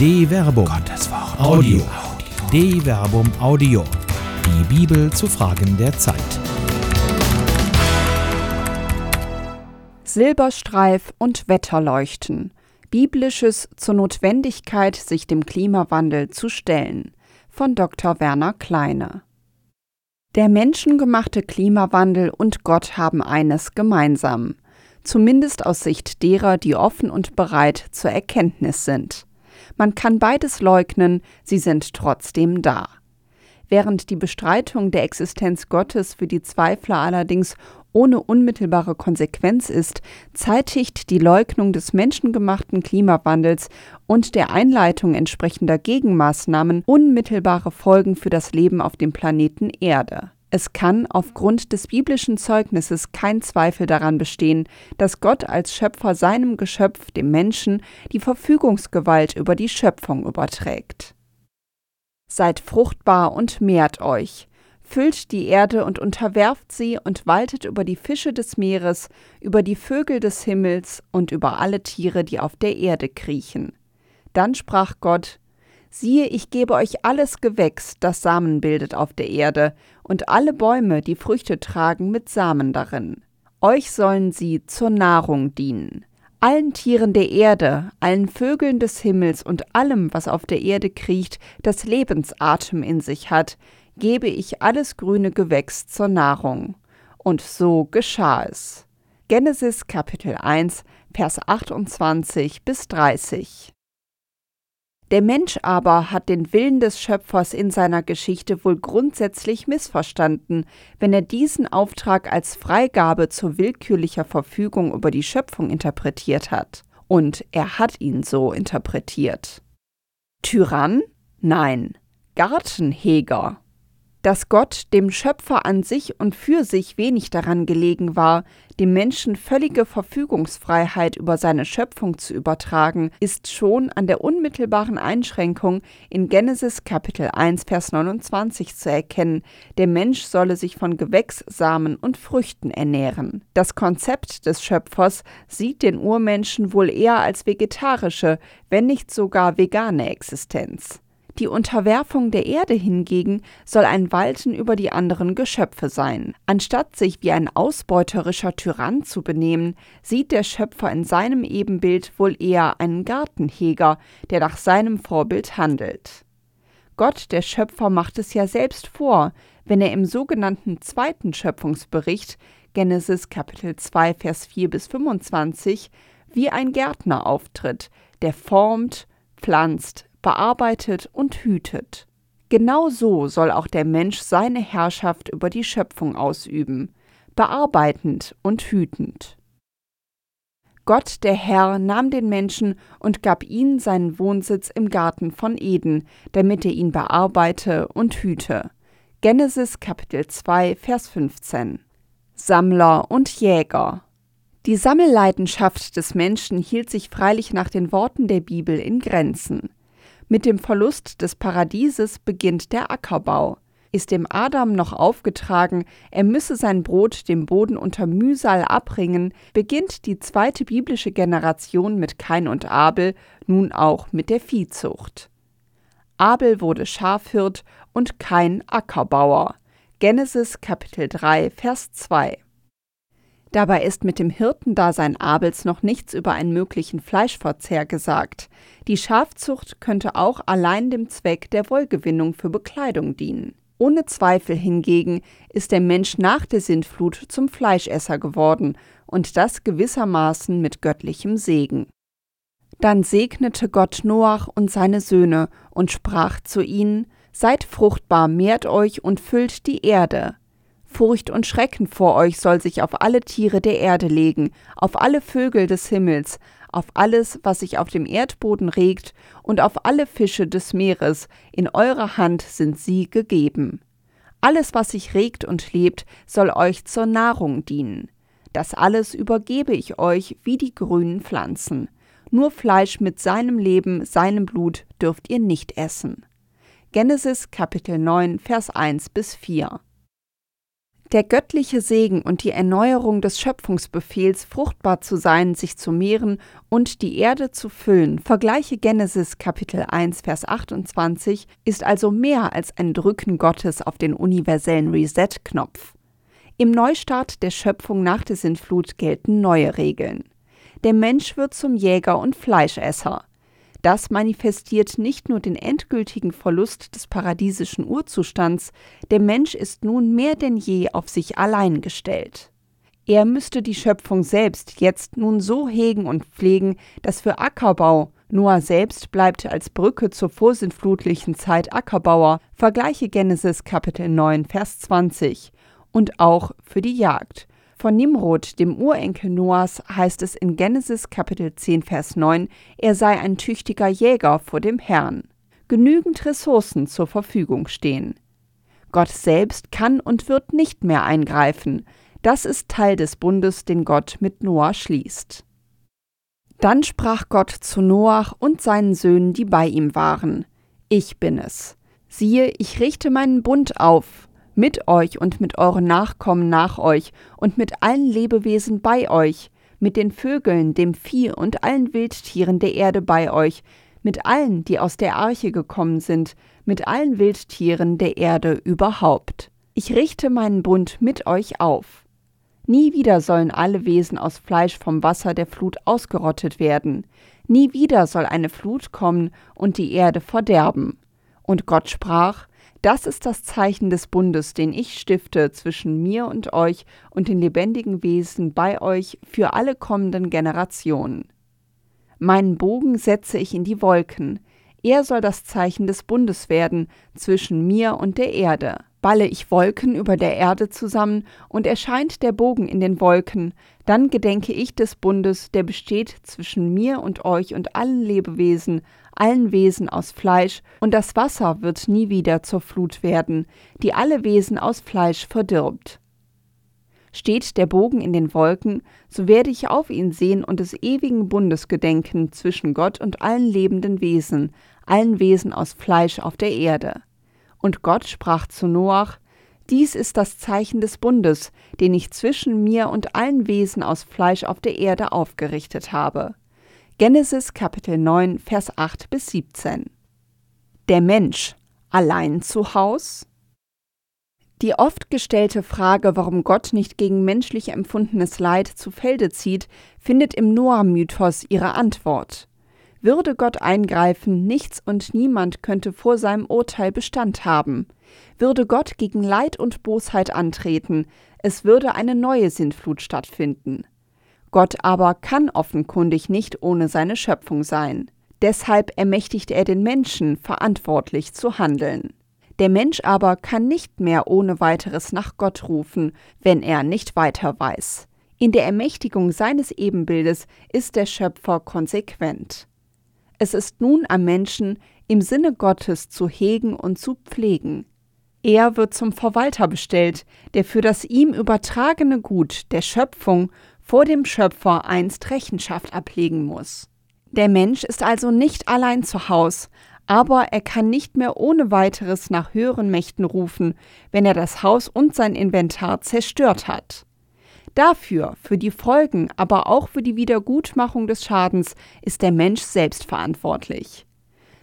De Verbum. Gottes Wort. Audio. De Verbum Audio. Die Bibel zu Fragen der Zeit. Silberstreif und Wetterleuchten. Biblisches zur Notwendigkeit, sich dem Klimawandel zu stellen. Von Dr. Werner Kleine. Der menschengemachte Klimawandel und Gott haben eines gemeinsam zumindest aus Sicht derer, die offen und bereit zur Erkenntnis sind. Man kann beides leugnen, sie sind trotzdem da. Während die Bestreitung der Existenz Gottes für die Zweifler allerdings ohne unmittelbare Konsequenz ist, zeitigt die Leugnung des menschengemachten Klimawandels und der Einleitung entsprechender Gegenmaßnahmen unmittelbare Folgen für das Leben auf dem Planeten Erde. Es kann aufgrund des biblischen Zeugnisses kein Zweifel daran bestehen, dass Gott als Schöpfer seinem Geschöpf, dem Menschen, die Verfügungsgewalt über die Schöpfung überträgt. Seid fruchtbar und mehrt euch, füllt die Erde und unterwerft sie und waltet über die Fische des Meeres, über die Vögel des Himmels und über alle Tiere, die auf der Erde kriechen. Dann sprach Gott, Siehe, ich gebe euch alles Gewächs, das Samen bildet auf der Erde, und alle Bäume, die Früchte tragen, mit Samen darin. Euch sollen sie zur Nahrung dienen. Allen Tieren der Erde, allen Vögeln des Himmels und allem, was auf der Erde kriecht, das Lebensatem in sich hat, gebe ich alles grüne Gewächs zur Nahrung. Und so geschah es. Genesis Kapitel 1, Vers 28 bis 30. Der Mensch aber hat den Willen des Schöpfers in seiner Geschichte wohl grundsätzlich missverstanden, wenn er diesen Auftrag als Freigabe zur willkürlicher Verfügung über die Schöpfung interpretiert hat. Und er hat ihn so interpretiert. Tyrann? Nein. Gartenheger dass Gott dem Schöpfer an sich und für sich wenig daran gelegen war, dem Menschen völlige Verfügungsfreiheit über seine Schöpfung zu übertragen, ist schon an der unmittelbaren Einschränkung in Genesis Kapitel 1 Vers 29 zu erkennen, der Mensch solle sich von Gewächssamen und Früchten ernähren. Das Konzept des Schöpfers sieht den Urmenschen wohl eher als vegetarische, wenn nicht sogar vegane Existenz. Die Unterwerfung der Erde hingegen soll ein Walten über die anderen Geschöpfe sein. Anstatt sich wie ein ausbeuterischer Tyrann zu benehmen, sieht der Schöpfer in seinem Ebenbild wohl eher einen Gartenheger, der nach seinem Vorbild handelt. Gott, der Schöpfer, macht es ja selbst vor, wenn er im sogenannten zweiten Schöpfungsbericht Genesis Kapitel 2 Vers 4 bis 25 wie ein Gärtner auftritt, der formt, pflanzt, bearbeitet und hütet. Genau so soll auch der Mensch seine Herrschaft über die Schöpfung ausüben, bearbeitend und hütend. Gott der Herr nahm den Menschen und gab ihm seinen Wohnsitz im Garten von Eden, damit er ihn bearbeite und hüte. Genesis Kapitel 2 Vers 15 Sammler und Jäger Die Sammelleidenschaft des Menschen hielt sich freilich nach den Worten der Bibel in Grenzen. Mit dem Verlust des Paradieses beginnt der Ackerbau. Ist dem Adam noch aufgetragen, er müsse sein Brot dem Boden unter Mühsal abringen, beginnt die zweite biblische Generation mit Kain und Abel nun auch mit der Viehzucht. Abel wurde Schafhirt und Kain Ackerbauer. Genesis Kapitel 3 Vers 2 Dabei ist mit dem Hirtendasein Abels noch nichts über einen möglichen Fleischverzehr gesagt. Die Schafzucht könnte auch allein dem Zweck der Wollgewinnung für Bekleidung dienen. Ohne Zweifel hingegen ist der Mensch nach der Sintflut zum Fleischesser geworden und das gewissermaßen mit göttlichem Segen. Dann segnete Gott Noach und seine Söhne und sprach zu ihnen: Seid fruchtbar, mehrt euch und füllt die Erde. Furcht und Schrecken vor euch soll sich auf alle Tiere der Erde legen, auf alle Vögel des Himmels, auf alles, was sich auf dem Erdboden regt, und auf alle Fische des Meeres, in eurer Hand sind sie gegeben. Alles, was sich regt und lebt, soll euch zur Nahrung dienen. Das alles übergebe ich euch wie die grünen Pflanzen. Nur Fleisch mit seinem Leben, seinem Blut dürft ihr nicht essen. Genesis Kapitel 9, Vers 1 bis 4 Der göttliche Segen und die Erneuerung des Schöpfungsbefehls, fruchtbar zu sein, sich zu mehren und die Erde zu füllen, vergleiche Genesis Kapitel 1, Vers 28, ist also mehr als ein Drücken Gottes auf den universellen Reset-Knopf. Im Neustart der Schöpfung nach der Sintflut gelten neue Regeln. Der Mensch wird zum Jäger und Fleischesser. Das manifestiert nicht nur den endgültigen Verlust des paradiesischen Urzustands, der Mensch ist nun mehr denn je auf sich allein gestellt. Er müsste die Schöpfung selbst jetzt nun so hegen und pflegen, dass für Ackerbau, Noah selbst bleibt als Brücke zur vorsintflutlichen Zeit Ackerbauer, vergleiche Genesis Kapitel 9, Vers 20, und auch für die Jagd. Von Nimrod, dem Urenkel Noahs, heißt es in Genesis Kapitel 10, Vers 9, er sei ein tüchtiger Jäger vor dem Herrn. Genügend Ressourcen zur Verfügung stehen. Gott selbst kann und wird nicht mehr eingreifen. Das ist Teil des Bundes, den Gott mit Noah schließt. Dann sprach Gott zu Noach und seinen Söhnen, die bei ihm waren: Ich bin es. Siehe, ich richte meinen Bund auf, mit euch und mit euren Nachkommen nach euch und mit allen Lebewesen bei euch, mit den Vögeln, dem Vieh und allen Wildtieren der Erde bei euch, mit allen, die aus der Arche gekommen sind, mit allen Wildtieren der Erde überhaupt. Ich richte meinen Bund mit euch auf. Nie wieder sollen alle Wesen aus Fleisch vom Wasser der Flut ausgerottet werden. Nie wieder soll eine Flut kommen und die Erde verderben. Und Gott sprach, das ist das Zeichen des Bundes, den ich stifte zwischen mir und euch und den lebendigen Wesen bei euch für alle kommenden Generationen. Meinen Bogen setze ich in die Wolken, er soll das Zeichen des Bundes werden zwischen mir und der Erde. Balle ich Wolken über der Erde zusammen und erscheint der Bogen in den Wolken, dann gedenke ich des Bundes, der besteht zwischen mir und euch und allen Lebewesen, allen Wesen aus Fleisch, und das Wasser wird nie wieder zur Flut werden, die alle Wesen aus Fleisch verdirbt. Steht der Bogen in den Wolken, so werde ich auf ihn sehen und des ewigen Bundes gedenken zwischen Gott und allen lebenden Wesen, allen Wesen aus Fleisch auf der Erde. Und Gott sprach zu Noach, dies ist das Zeichen des Bundes, den ich zwischen mir und allen Wesen aus Fleisch auf der Erde aufgerichtet habe. Genesis Kapitel 9, Vers 8 bis 17. Der Mensch allein zu Haus? Die oft gestellte Frage, warum Gott nicht gegen menschlich empfundenes Leid zu Felde zieht, findet im Noah-Mythos ihre Antwort. Würde Gott eingreifen, nichts und niemand könnte vor seinem Urteil Bestand haben. Würde Gott gegen Leid und Bosheit antreten, es würde eine neue Sintflut stattfinden. Gott aber kann offenkundig nicht ohne seine Schöpfung sein. Deshalb ermächtigt er den Menschen, verantwortlich zu handeln. Der Mensch aber kann nicht mehr ohne weiteres nach Gott rufen, wenn er nicht weiter weiß. In der Ermächtigung seines Ebenbildes ist der Schöpfer konsequent. Es ist nun am Menschen, im Sinne Gottes zu hegen und zu pflegen. Er wird zum Verwalter bestellt, der für das ihm übertragene Gut der Schöpfung vor dem Schöpfer einst Rechenschaft ablegen muss. Der Mensch ist also nicht allein zu Haus, aber er kann nicht mehr ohne weiteres nach höheren Mächten rufen, wenn er das Haus und sein Inventar zerstört hat. Dafür, für die Folgen, aber auch für die Wiedergutmachung des Schadens ist der Mensch selbst verantwortlich.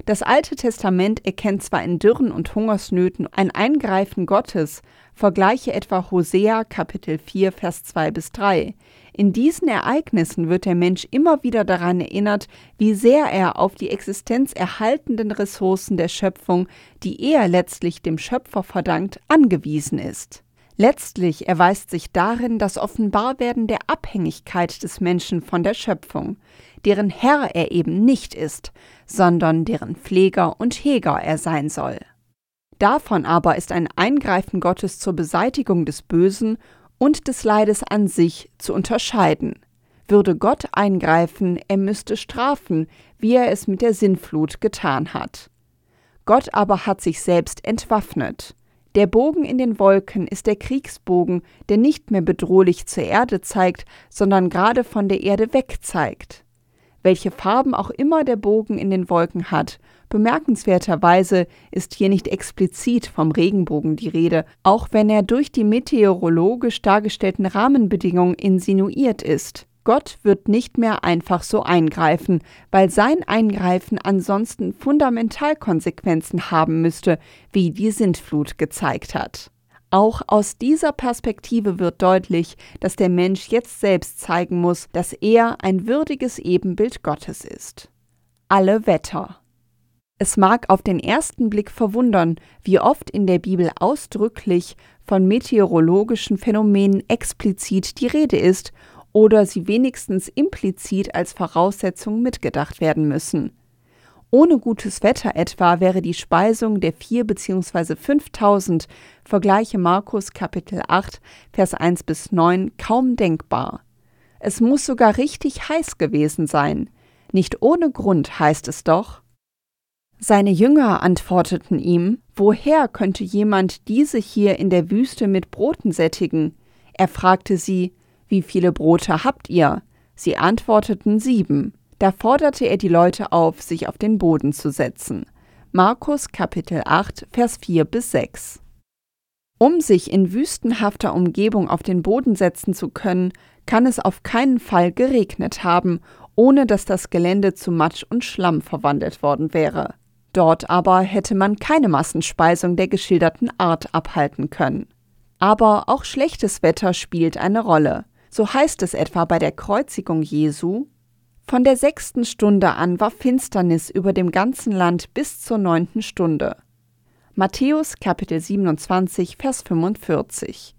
Das Alte Testament erkennt zwar in Dürren und Hungersnöten ein Eingreifen Gottes, vergleiche etwa Hosea Kapitel 4 Vers 2 bis 3. In diesen Ereignissen wird der Mensch immer wieder daran erinnert, wie sehr er auf die existenzerhaltenden Ressourcen der Schöpfung, die er letztlich dem Schöpfer verdankt, angewiesen ist. Letztlich erweist sich darin das Offenbarwerden der Abhängigkeit des Menschen von der Schöpfung, deren Herr er eben nicht ist, sondern deren Pfleger und Heger er sein soll. Davon aber ist ein Eingreifen Gottes zur Beseitigung des Bösen und des Leides an sich zu unterscheiden. Würde Gott eingreifen, er müsste strafen, wie er es mit der Sinnflut getan hat. Gott aber hat sich selbst entwaffnet. Der Bogen in den Wolken ist der Kriegsbogen, der nicht mehr bedrohlich zur Erde zeigt, sondern gerade von der Erde weg zeigt. welche Farben auch immer der Bogen in den Wolken hat. Bemerkenswerterweise ist hier nicht explizit vom Regenbogen die Rede, auch wenn er durch die meteorologisch dargestellten Rahmenbedingungen insinuiert ist. Gott wird nicht mehr einfach so eingreifen, weil sein Eingreifen ansonsten Fundamentalkonsequenzen haben müsste, wie die Sintflut gezeigt hat. Auch aus dieser Perspektive wird deutlich, dass der Mensch jetzt selbst zeigen muss, dass er ein würdiges Ebenbild Gottes ist. Alle Wetter. Es mag auf den ersten Blick verwundern, wie oft in der Bibel ausdrücklich von meteorologischen Phänomenen explizit die Rede ist oder sie wenigstens implizit als Voraussetzung mitgedacht werden müssen. Ohne gutes Wetter etwa wäre die Speisung der vier bzw. 5000, vergleiche Markus Kapitel 8, Vers 1 bis 9, kaum denkbar. Es muss sogar richtig heiß gewesen sein. Nicht ohne Grund heißt es doch. Seine Jünger antworteten ihm, woher könnte jemand diese hier in der Wüste mit Broten sättigen? Er fragte sie, wie viele Brote habt ihr? Sie antworteten sieben. Da forderte er die Leute auf, sich auf den Boden zu setzen. Markus Kapitel 8, Vers 4 bis 6. Um sich in wüstenhafter Umgebung auf den Boden setzen zu können, kann es auf keinen Fall geregnet haben, ohne dass das Gelände zu Matsch und Schlamm verwandelt worden wäre. Dort aber hätte man keine Massenspeisung der geschilderten Art abhalten können. Aber auch schlechtes Wetter spielt eine Rolle. So heißt es etwa bei der Kreuzigung Jesu, von der sechsten Stunde an war Finsternis über dem ganzen Land bis zur neunten Stunde. Matthäus Kapitel 27, Vers 45.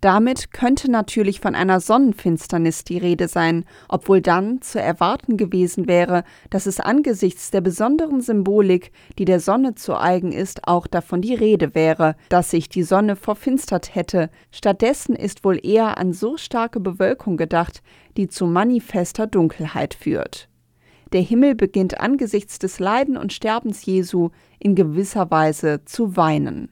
Damit könnte natürlich von einer Sonnenfinsternis die Rede sein, obwohl dann zu erwarten gewesen wäre, dass es angesichts der besonderen Symbolik, die der Sonne zu eigen ist, auch davon die Rede wäre, dass sich die Sonne verfinstert hätte. Stattdessen ist wohl eher an so starke Bewölkung gedacht, die zu manifester Dunkelheit führt. Der Himmel beginnt angesichts des Leiden und Sterbens Jesu in gewisser Weise zu weinen.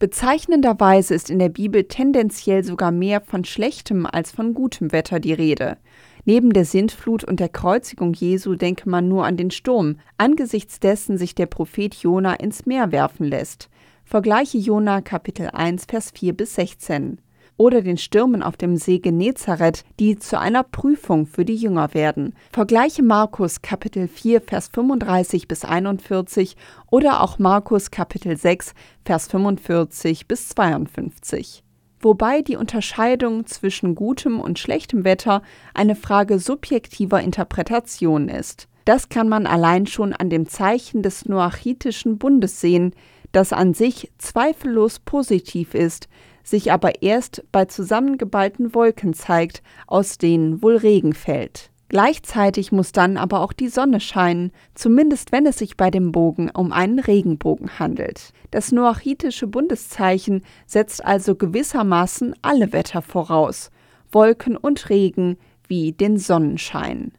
Bezeichnenderweise ist in der Bibel tendenziell sogar mehr von schlechtem als von gutem Wetter die Rede. Neben der Sintflut und der Kreuzigung Jesu denke man nur an den Sturm, angesichts dessen sich der Prophet Jona ins Meer werfen lässt. Vergleiche Jona Kapitel 1 Vers 4 bis 16 oder den Stürmen auf dem See Genezareth, die zu einer Prüfung für die Jünger werden. Vergleiche Markus Kapitel 4 Vers 35 bis 41 oder auch Markus Kapitel 6 Vers 45 bis 52 wobei die Unterscheidung zwischen gutem und schlechtem Wetter eine Frage subjektiver Interpretation ist. Das kann man allein schon an dem Zeichen des noachitischen Bundes sehen, das an sich zweifellos positiv ist, sich aber erst bei zusammengeballten Wolken zeigt, aus denen wohl Regen fällt. Gleichzeitig muss dann aber auch die Sonne scheinen, zumindest wenn es sich bei dem Bogen um einen Regenbogen handelt. Das noachitische Bundeszeichen setzt also gewissermaßen alle Wetter voraus, Wolken und Regen wie den Sonnenschein.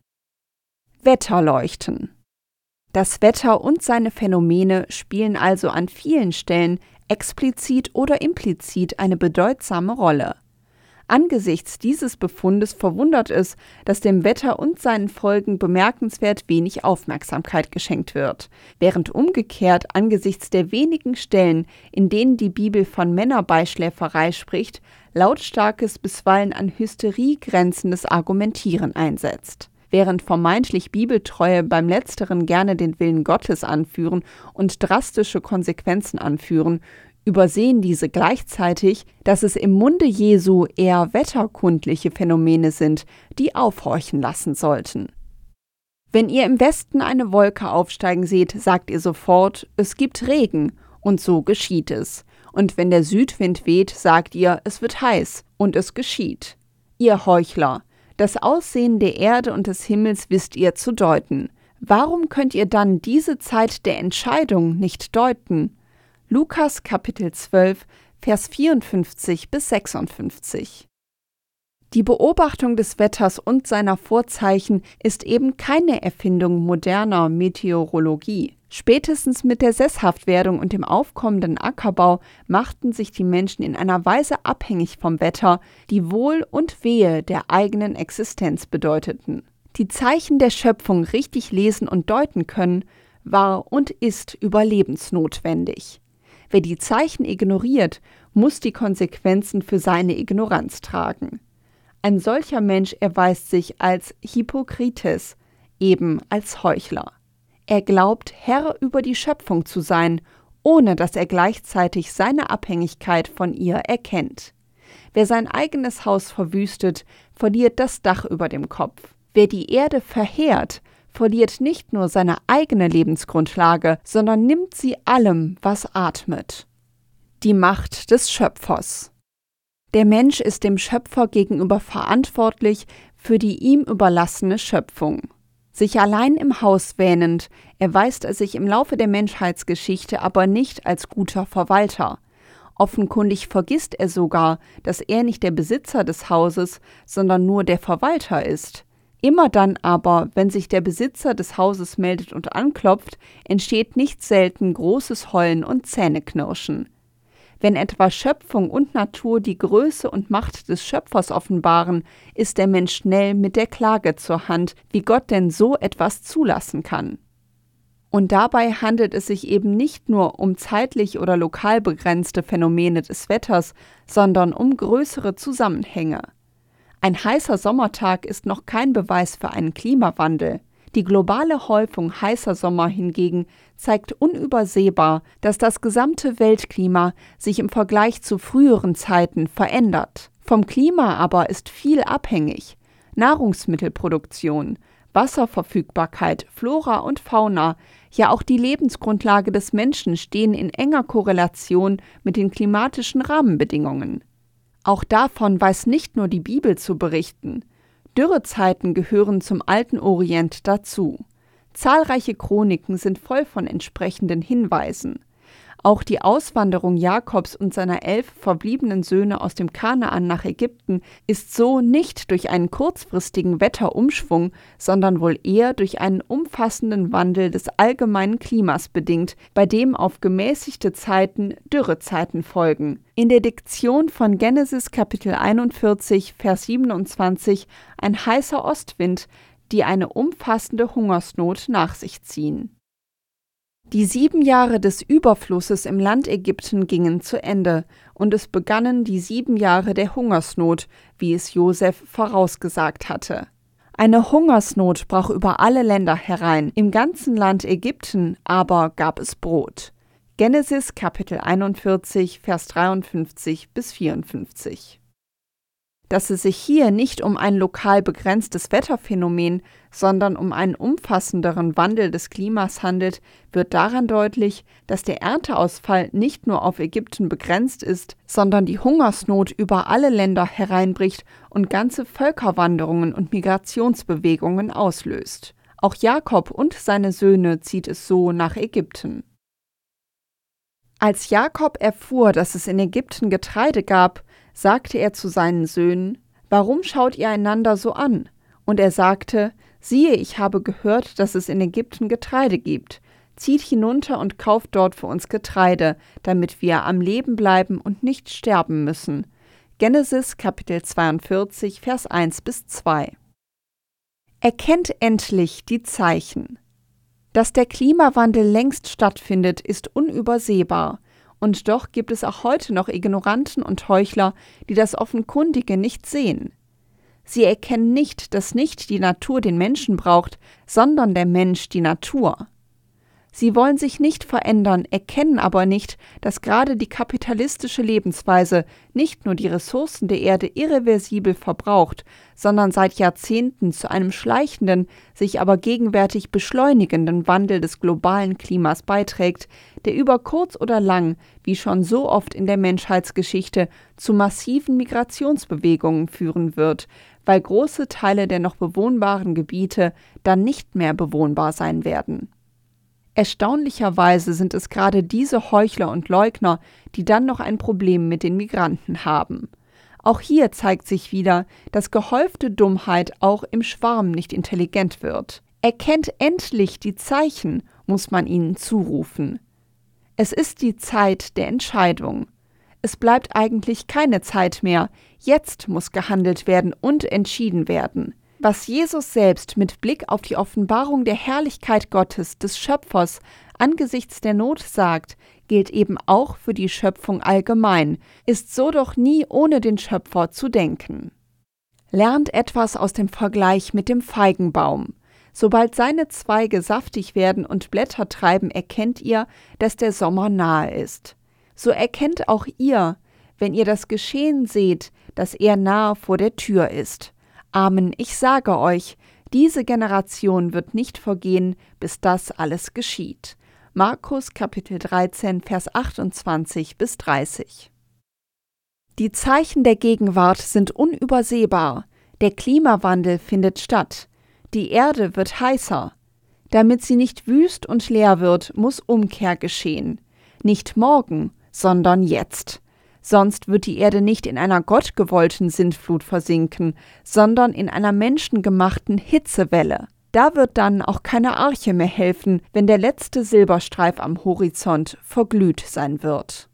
Wetterleuchten das Wetter und seine Phänomene spielen also an vielen Stellen explizit oder implizit eine bedeutsame Rolle. Angesichts dieses Befundes verwundert es, dass dem Wetter und seinen Folgen bemerkenswert wenig Aufmerksamkeit geschenkt wird, während umgekehrt angesichts der wenigen Stellen, in denen die Bibel von Männerbeischläferei spricht, lautstarkes, bisweilen an Hysterie grenzendes Argumentieren einsetzt während vermeintlich Bibeltreue beim Letzteren gerne den Willen Gottes anführen und drastische Konsequenzen anführen, übersehen diese gleichzeitig, dass es im Munde Jesu eher wetterkundliche Phänomene sind, die aufhorchen lassen sollten. Wenn ihr im Westen eine Wolke aufsteigen seht, sagt ihr sofort, es gibt Regen, und so geschieht es. Und wenn der Südwind weht, sagt ihr, es wird heiß, und es geschieht. Ihr Heuchler, das Aussehen der Erde und des Himmels wisst ihr zu deuten. Warum könnt ihr dann diese Zeit der Entscheidung nicht deuten? Lukas Kapitel 12, Vers 54 bis 56. Die Beobachtung des Wetters und seiner Vorzeichen ist eben keine Erfindung moderner Meteorologie. Spätestens mit der Sesshaftwerdung und dem aufkommenden Ackerbau machten sich die Menschen in einer Weise abhängig vom Wetter, die Wohl und Wehe der eigenen Existenz bedeuteten. Die Zeichen der Schöpfung richtig lesen und deuten können, war und ist überlebensnotwendig. Wer die Zeichen ignoriert, muss die Konsequenzen für seine Ignoranz tragen. Ein solcher Mensch erweist sich als Hippokrites, eben als Heuchler. Er glaubt, Herr über die Schöpfung zu sein, ohne dass er gleichzeitig seine Abhängigkeit von ihr erkennt. Wer sein eigenes Haus verwüstet, verliert das Dach über dem Kopf. Wer die Erde verheert, verliert nicht nur seine eigene Lebensgrundlage, sondern nimmt sie allem, was atmet. Die Macht des Schöpfers. Der Mensch ist dem Schöpfer gegenüber verantwortlich für die ihm überlassene Schöpfung. Sich allein im Haus wähnend, erweist er sich im Laufe der Menschheitsgeschichte aber nicht als guter Verwalter. Offenkundig vergisst er sogar, dass er nicht der Besitzer des Hauses, sondern nur der Verwalter ist. Immer dann aber, wenn sich der Besitzer des Hauses meldet und anklopft, entsteht nicht selten großes Heulen und Zähneknirschen. Wenn etwa Schöpfung und Natur die Größe und Macht des Schöpfers offenbaren, ist der Mensch schnell mit der Klage zur Hand, wie Gott denn so etwas zulassen kann. Und dabei handelt es sich eben nicht nur um zeitlich oder lokal begrenzte Phänomene des Wetters, sondern um größere Zusammenhänge. Ein heißer Sommertag ist noch kein Beweis für einen Klimawandel. Die globale Häufung heißer Sommer hingegen zeigt unübersehbar, dass das gesamte Weltklima sich im Vergleich zu früheren Zeiten verändert. Vom Klima aber ist viel abhängig. Nahrungsmittelproduktion, Wasserverfügbarkeit, Flora und Fauna, ja auch die Lebensgrundlage des Menschen stehen in enger Korrelation mit den klimatischen Rahmenbedingungen. Auch davon weiß nicht nur die Bibel zu berichten. Dürrezeiten gehören zum alten Orient dazu. Zahlreiche Chroniken sind voll von entsprechenden Hinweisen. Auch die Auswanderung Jakobs und seiner elf verbliebenen Söhne aus dem Kanaan nach Ägypten ist so nicht durch einen kurzfristigen Wetterumschwung, sondern wohl eher durch einen umfassenden Wandel des allgemeinen Klimas bedingt, bei dem auf gemäßigte Zeiten Dürrezeiten folgen. In der Diktion von Genesis Kapitel 41, Vers 27 ein heißer Ostwind, die eine umfassende Hungersnot nach sich ziehen. Die sieben Jahre des Überflusses im Land Ägypten gingen zu Ende, und es begannen die sieben Jahre der Hungersnot, wie es Josef vorausgesagt hatte. Eine Hungersnot brach über alle Länder herein, im ganzen Land Ägypten aber gab es Brot. Genesis Kapitel 41, Vers 53 bis 54 dass es sich hier nicht um ein lokal begrenztes Wetterphänomen, sondern um einen umfassenderen Wandel des Klimas handelt, wird daran deutlich, dass der Ernteausfall nicht nur auf Ägypten begrenzt ist, sondern die Hungersnot über alle Länder hereinbricht und ganze Völkerwanderungen und Migrationsbewegungen auslöst. Auch Jakob und seine Söhne zieht es so nach Ägypten. Als Jakob erfuhr, dass es in Ägypten Getreide gab, sagte er zu seinen Söhnen, Warum schaut ihr einander so an? Und er sagte, Siehe, ich habe gehört, dass es in Ägypten Getreide gibt. Zieht hinunter und kauft dort für uns Getreide, damit wir am Leben bleiben und nicht sterben müssen. Genesis Kapitel 42, Vers 1 bis 2. Erkennt endlich die Zeichen. Dass der Klimawandel längst stattfindet, ist unübersehbar. Und doch gibt es auch heute noch Ignoranten und Heuchler, die das Offenkundige nicht sehen. Sie erkennen nicht, dass nicht die Natur den Menschen braucht, sondern der Mensch die Natur. Sie wollen sich nicht verändern, erkennen aber nicht, dass gerade die kapitalistische Lebensweise nicht nur die Ressourcen der Erde irreversibel verbraucht, sondern seit Jahrzehnten zu einem schleichenden, sich aber gegenwärtig beschleunigenden Wandel des globalen Klimas beiträgt, der über kurz oder lang, wie schon so oft in der Menschheitsgeschichte, zu massiven Migrationsbewegungen führen wird, weil große Teile der noch bewohnbaren Gebiete dann nicht mehr bewohnbar sein werden. Erstaunlicherweise sind es gerade diese Heuchler und Leugner, die dann noch ein Problem mit den Migranten haben. Auch hier zeigt sich wieder, dass gehäufte Dummheit auch im Schwarm nicht intelligent wird. Erkennt endlich die Zeichen, muss man ihnen zurufen. Es ist die Zeit der Entscheidung. Es bleibt eigentlich keine Zeit mehr. Jetzt muss gehandelt werden und entschieden werden. Was Jesus selbst mit Blick auf die Offenbarung der Herrlichkeit Gottes, des Schöpfers, angesichts der Not sagt, gilt eben auch für die Schöpfung allgemein, ist so doch nie ohne den Schöpfer zu denken. Lernt etwas aus dem Vergleich mit dem Feigenbaum. Sobald seine Zweige saftig werden und Blätter treiben, erkennt ihr, dass der Sommer nahe ist. So erkennt auch ihr, wenn ihr das Geschehen seht, dass er nahe vor der Tür ist. Amen, ich sage euch, diese Generation wird nicht vergehen, bis das alles geschieht. Markus Kapitel 13, Vers 28 bis 30. Die Zeichen der Gegenwart sind unübersehbar. Der Klimawandel findet statt. Die Erde wird heißer. Damit sie nicht wüst und leer wird, muss Umkehr geschehen. Nicht morgen, sondern jetzt sonst wird die Erde nicht in einer gottgewollten Sintflut versinken, sondern in einer menschengemachten Hitzewelle. Da wird dann auch keine Arche mehr helfen, wenn der letzte Silberstreif am Horizont verglüht sein wird.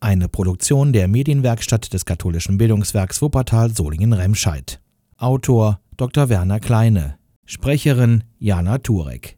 Eine Produktion der Medienwerkstatt des katholischen Bildungswerks Wuppertal Solingen-Remscheid. Autor Dr. Werner Kleine. Sprecherin Jana Turek.